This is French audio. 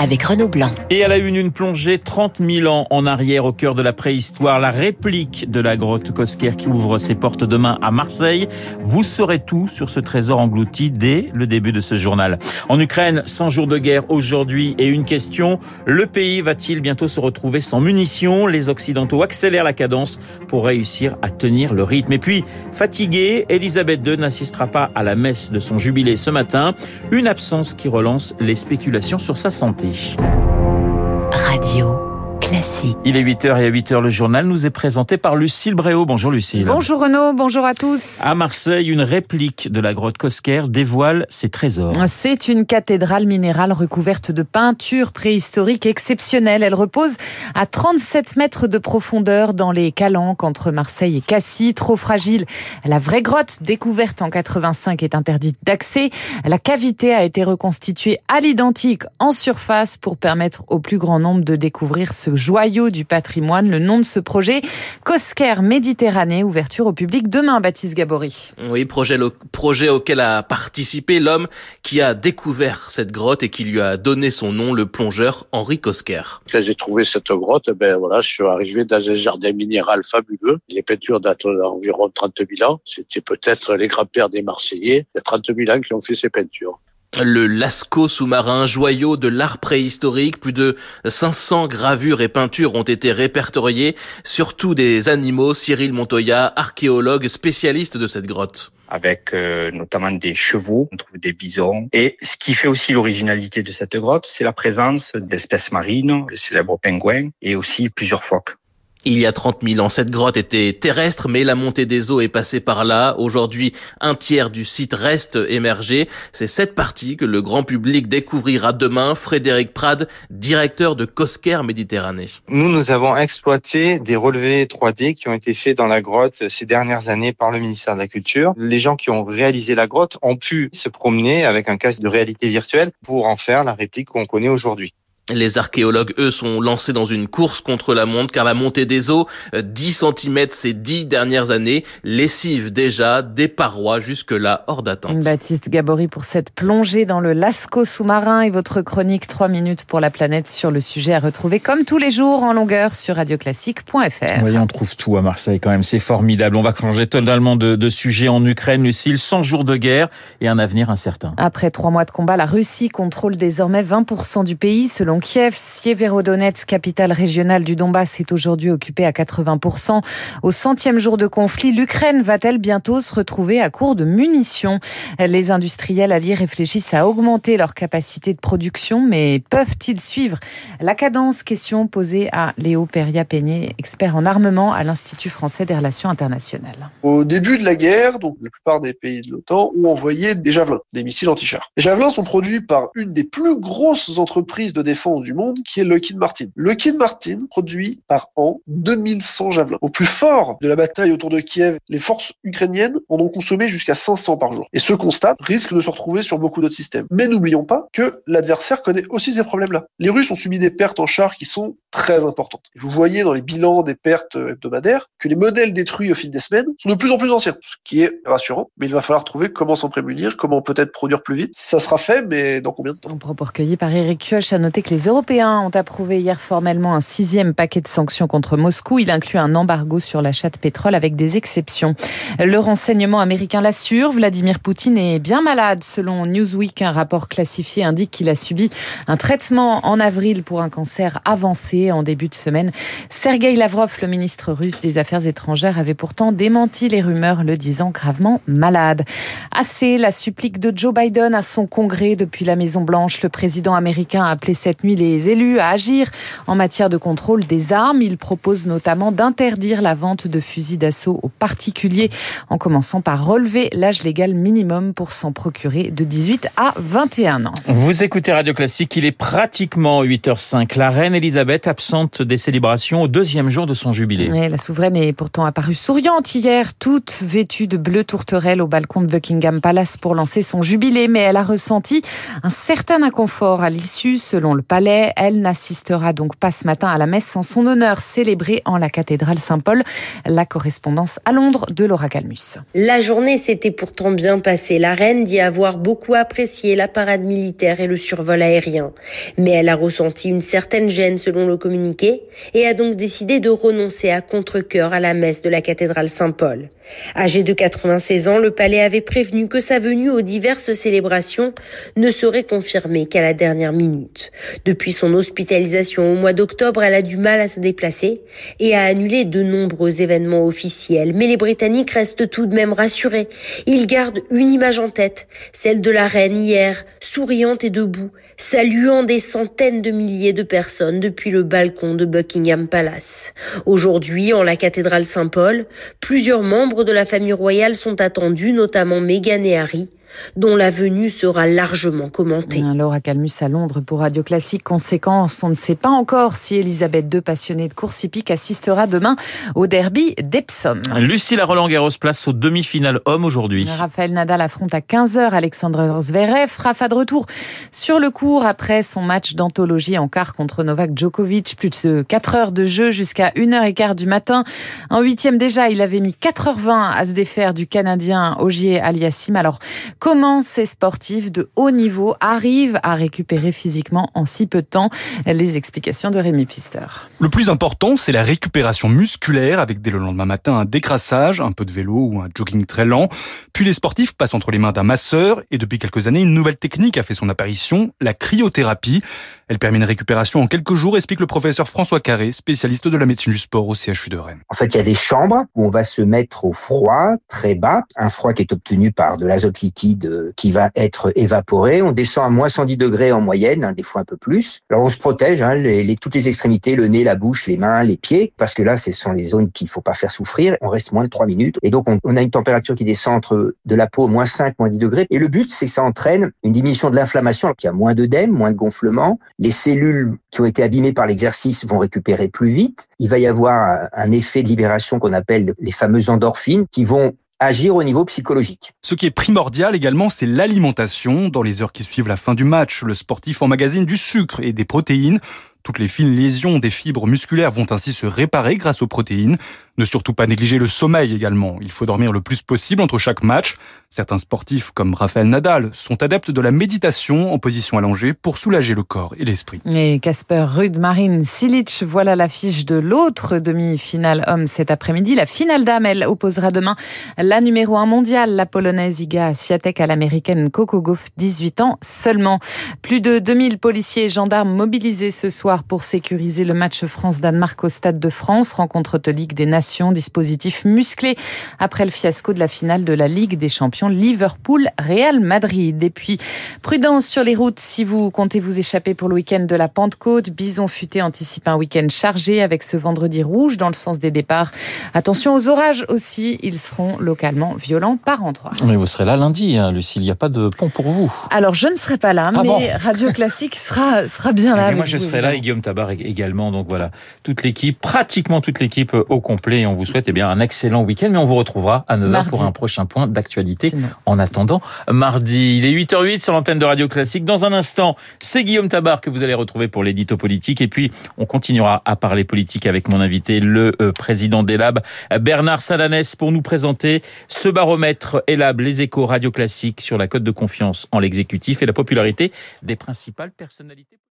avec Renaud Blanc. Et à la une, une plongée 30 000 ans en arrière au cœur de la préhistoire, la réplique de la grotte Cosquer qui ouvre ses portes demain à Marseille. Vous saurez tout sur ce trésor englouti dès le début de ce journal. En Ukraine, 100 jours de guerre aujourd'hui et une question, le pays va-t-il bientôt se retrouver sans munitions? Les Occidentaux accélèrent la cadence pour réussir à tenir le rythme. Et puis, fatiguée, Elisabeth II n'assistera pas à la messe de son jubilé ce matin, une absence qui relance les spéculations sur sa santé. Radio classique. Il est 8h et à 8h le journal nous est présenté par Lucille Bréau. Bonjour Lucille. Bonjour Renaud, bonjour à tous. À Marseille, une réplique de la grotte Cosquer dévoile ses trésors. C'est une cathédrale minérale recouverte de peintures préhistoriques exceptionnelles. Elle repose à 37 mètres de profondeur dans les calanques entre Marseille et Cassis. Trop fragile, la vraie grotte découverte en 85 est interdite d'accès. La cavité a été reconstituée à l'identique en surface pour permettre au plus grand nombre de découvrir ce joyau du patrimoine. Le nom de ce projet, Cosquer Méditerranée, ouverture au public demain, Baptiste Gabory. Oui, projet, projet auquel a participé l'homme qui a découvert cette grotte et qui lui a donné son nom, le plongeur Henri Cosquer. Quand j'ai trouvé cette grotte, ben voilà, je suis arrivé dans un jardin minéral fabuleux. Les peintures datent d'environ 30 000 ans. C'était peut-être les grands-pères des Marseillais. Il y a 30 000 ans qui ont fait ces peintures le Lascaux sous-marin, joyau de l'art préhistorique. Plus de 500 gravures et peintures ont été répertoriées, surtout des animaux. Cyril Montoya, archéologue spécialiste de cette grotte avec euh, notamment des chevaux, on trouve des bisons. Et ce qui fait aussi l'originalité de cette grotte, c'est la présence d'espèces marines, le célèbre pingouin et aussi plusieurs phoques. Il y a 30 000 ans, cette grotte était terrestre, mais la montée des eaux est passée par là. Aujourd'hui, un tiers du site reste émergé. C'est cette partie que le grand public découvrira demain. Frédéric Prade, directeur de Cosquer Méditerranée. Nous, nous avons exploité des relevés 3D qui ont été faits dans la grotte ces dernières années par le ministère de la Culture. Les gens qui ont réalisé la grotte ont pu se promener avec un casque de réalité virtuelle pour en faire la réplique qu'on connaît aujourd'hui. Les archéologues, eux, sont lancés dans une course contre la montre car la montée des eaux, 10 euh, cm ces dix dernières années, lessive déjà des parois jusque-là hors d'atteinte. Baptiste Gabory pour cette plongée dans le Lascaux sous-marin et votre chronique 3 minutes pour la planète sur le sujet à retrouver comme tous les jours en longueur sur radioclassique.fr. Oui, on trouve tout à Marseille quand même, c'est formidable. On va changer totalement de, de sujet en Ukraine, Lucille, 100 jours de guerre et un avenir incertain. Après trois mois de combat, la Russie contrôle désormais 20% du pays selon Kiev, Sieverodonetsk, capitale régionale du Donbass, est aujourd'hui occupée à 80%. Au centième jour de conflit, l'Ukraine va-t-elle bientôt se retrouver à court de munitions? Les industriels alliés réfléchissent à augmenter leur capacité de production, mais peuvent-ils suivre la cadence? Question posée à Léo Peria-Peigné, expert en armement à l'Institut français des relations internationales. Au début de la guerre, donc la plupart des pays de l'OTAN ont envoyé des javelins, des missiles anti-chars. Les javelins sont produits par une des plus grosses entreprises de défense du monde, qui est Lockheed Martin. Lockheed Martin produit par an 2100 javelins. Au plus fort de la bataille autour de Kiev, les forces ukrainiennes en ont consommé jusqu'à 500 par jour. Et ce constat risque de se retrouver sur beaucoup d'autres systèmes. Mais n'oublions pas que l'adversaire connaît aussi ces problèmes-là. Les Russes ont subi des pertes en chars qui sont très importantes. Vous voyez dans les bilans des pertes hebdomadaires que les modèles détruits au fil des semaines sont de plus en plus anciens, ce qui est rassurant. Mais il va falloir trouver comment s'en prémunir, comment peut-être produire plus vite. Ça sera fait, mais dans combien de temps? Propos recueilli par Eric Kioch a noté que les Européens ont approuvé hier formellement un sixième paquet de sanctions contre Moscou. Il inclut un embargo sur l'achat de pétrole avec des exceptions. Le renseignement américain l'assure, Vladimir Poutine est bien malade. Selon Newsweek, un rapport classifié indique qu'il a subi un traitement en avril pour un cancer avancé en début de semaine. Sergei Lavrov, le ministre russe des Affaires étrangères, avait pourtant démenti les rumeurs le disant gravement malade. Assez la supplique de Joe Biden à son congrès depuis la Maison Blanche. Le président américain a appelé cette nuit les élus à agir en matière de contrôle des armes. Il propose notamment d'interdire la vente de fusils d'assaut aux particuliers en commençant par relever l'âge légal minimum pour s'en procurer de 18 à 21 ans. Vous écoutez Radio Classique, il est pratiquement 8h05. La reine Elisabeth absente des célébrations au deuxième jour de son jubilé. Oui, la souveraine est pourtant apparue souriante hier, toute vêtue de bleu tourterelle au balcon de Buckingham Palace pour lancer son jubilé, mais elle a ressenti un certain inconfort à l'issue. Selon le elle n'assistera donc pas ce matin à la messe en son honneur célébrée en la cathédrale Saint-Paul. La correspondance à Londres de Laura Calmus. La journée s'était pourtant bien passée. La reine dit avoir beaucoup apprécié la parade militaire et le survol aérien. Mais elle a ressenti une certaine gêne selon le communiqué et a donc décidé de renoncer à contre-cœur à la messe de la cathédrale Saint-Paul. Âgé de 96 ans, le palais avait prévenu que sa venue aux diverses célébrations ne serait confirmée qu'à la dernière minute. Depuis son hospitalisation au mois d'octobre, elle a du mal à se déplacer et a annulé de nombreux événements officiels. Mais les Britanniques restent tout de même rassurés. Ils gardent une image en tête, celle de la reine hier, souriante et debout, saluant des centaines de milliers de personnes depuis le balcon de Buckingham Palace. Aujourd'hui, en la cathédrale Saint-Paul, plusieurs membres de la famille royale sont attendus, notamment Meghan et Harry dont la venue sera largement commentée. Laura Calmus à Londres pour Radio Classique. Conséquence, on ne sait pas encore si Elisabeth II, passionnée de course hippique, assistera demain au derby d'Epsom. Lucille Roland Garros place aux demi-finales hommes aujourd'hui. Raphaël Nadal affronte à 15h Alexandre Zverev. Rafa de retour sur le cours après son match d'anthologie en quart contre Novak Djokovic. Plus de 4 heures de jeu jusqu'à 1h15 du matin. En huitième déjà, il avait mis 4h20 à se défaire du Canadien Ogier Aliassim. Alors, Comment ces sportifs de haut niveau arrivent à récupérer physiquement en si peu de temps Les explications de Rémi Pister. Le plus important, c'est la récupération musculaire avec dès le lendemain matin un décrassage, un peu de vélo ou un jogging très lent. Puis les sportifs passent entre les mains d'un masseur et depuis quelques années, une nouvelle technique a fait son apparition, la cryothérapie. Elle permet une récupération en quelques jours, explique le professeur François Carré, spécialiste de la médecine du sport au CHU de Rennes. En fait, il y a des chambres où on va se mettre au froid, très bas, un froid qui est obtenu par de l'azote liquide euh, qui va être évaporé. On descend à moins 110 degrés en moyenne, hein, des fois un peu plus. Alors on se protège, hein, les, les, toutes les extrémités, le nez, la bouche, les mains, les pieds, parce que là, ce sont les zones qu'il faut pas faire souffrir. On reste moins de 3 minutes. Et donc, on, on a une température qui descend entre de la peau moins 5, moins 10 degrés. Et le but, c'est que ça entraîne une diminution de l'inflammation, qu'il y a moins d'œdème, moins de gonflement. Les cellules qui ont été abîmées par l'exercice vont récupérer plus vite. Il va y avoir un effet de libération qu'on appelle les fameuses endorphines qui vont agir au niveau psychologique. Ce qui est primordial également, c'est l'alimentation. Dans les heures qui suivent la fin du match, le sportif emmagasine du sucre et des protéines. Toutes les fines lésions des fibres musculaires vont ainsi se réparer grâce aux protéines. Ne surtout pas négliger le sommeil également. Il faut dormir le plus possible entre chaque match. Certains sportifs, comme Raphaël Nadal, sont adeptes de la méditation en position allongée pour soulager le corps et l'esprit. Et Casper Ruud, Marine Silic, voilà l'affiche de l'autre demi-finale homme cet après-midi. La finale dame, elle opposera demain la numéro 1 mondiale, la polonaise Iga Swiatek à l'américaine Coco Gauff, 18 ans seulement. Plus de 2000 policiers et gendarmes mobilisés ce soir pour sécuriser le match France-Danemark au Stade de France, rencontre de Ligue des Nations dispositif musclé après le fiasco de la finale de la Ligue des Champions Liverpool-Real Madrid. Et puis, prudence sur les routes si vous comptez vous échapper pour le week-end de la Pentecôte. Bison futé anticipe un week-end chargé avec ce vendredi rouge dans le sens des départs. Attention aux orages aussi, ils seront localement violents par endroits. Mais vous serez là lundi, hein, Lucie, il n'y a pas de pont pour vous. Alors, je ne serai pas là, Ah mais bon Radio Classique sera, sera bien là. Mais avec moi, je vous, serai là et. Guillaume Tabar également. Donc voilà, toute l'équipe, pratiquement toute l'équipe euh, au complet. Et on vous souhaite eh bien un excellent week-end. Mais on vous retrouvera à 9h Mardi. pour un prochain point d'actualité. En attendant, mardi, il est 8h08 sur l'antenne de Radio Classique. Dans un instant, c'est Guillaume Tabar que vous allez retrouver pour l'édito politique. Et puis, on continuera à parler politique avec mon invité, le euh, président d'Elab, Bernard Salanès, pour nous présenter ce baromètre Elab, les échos Radio Classique sur la cote de confiance en l'exécutif et la popularité des principales personnalités.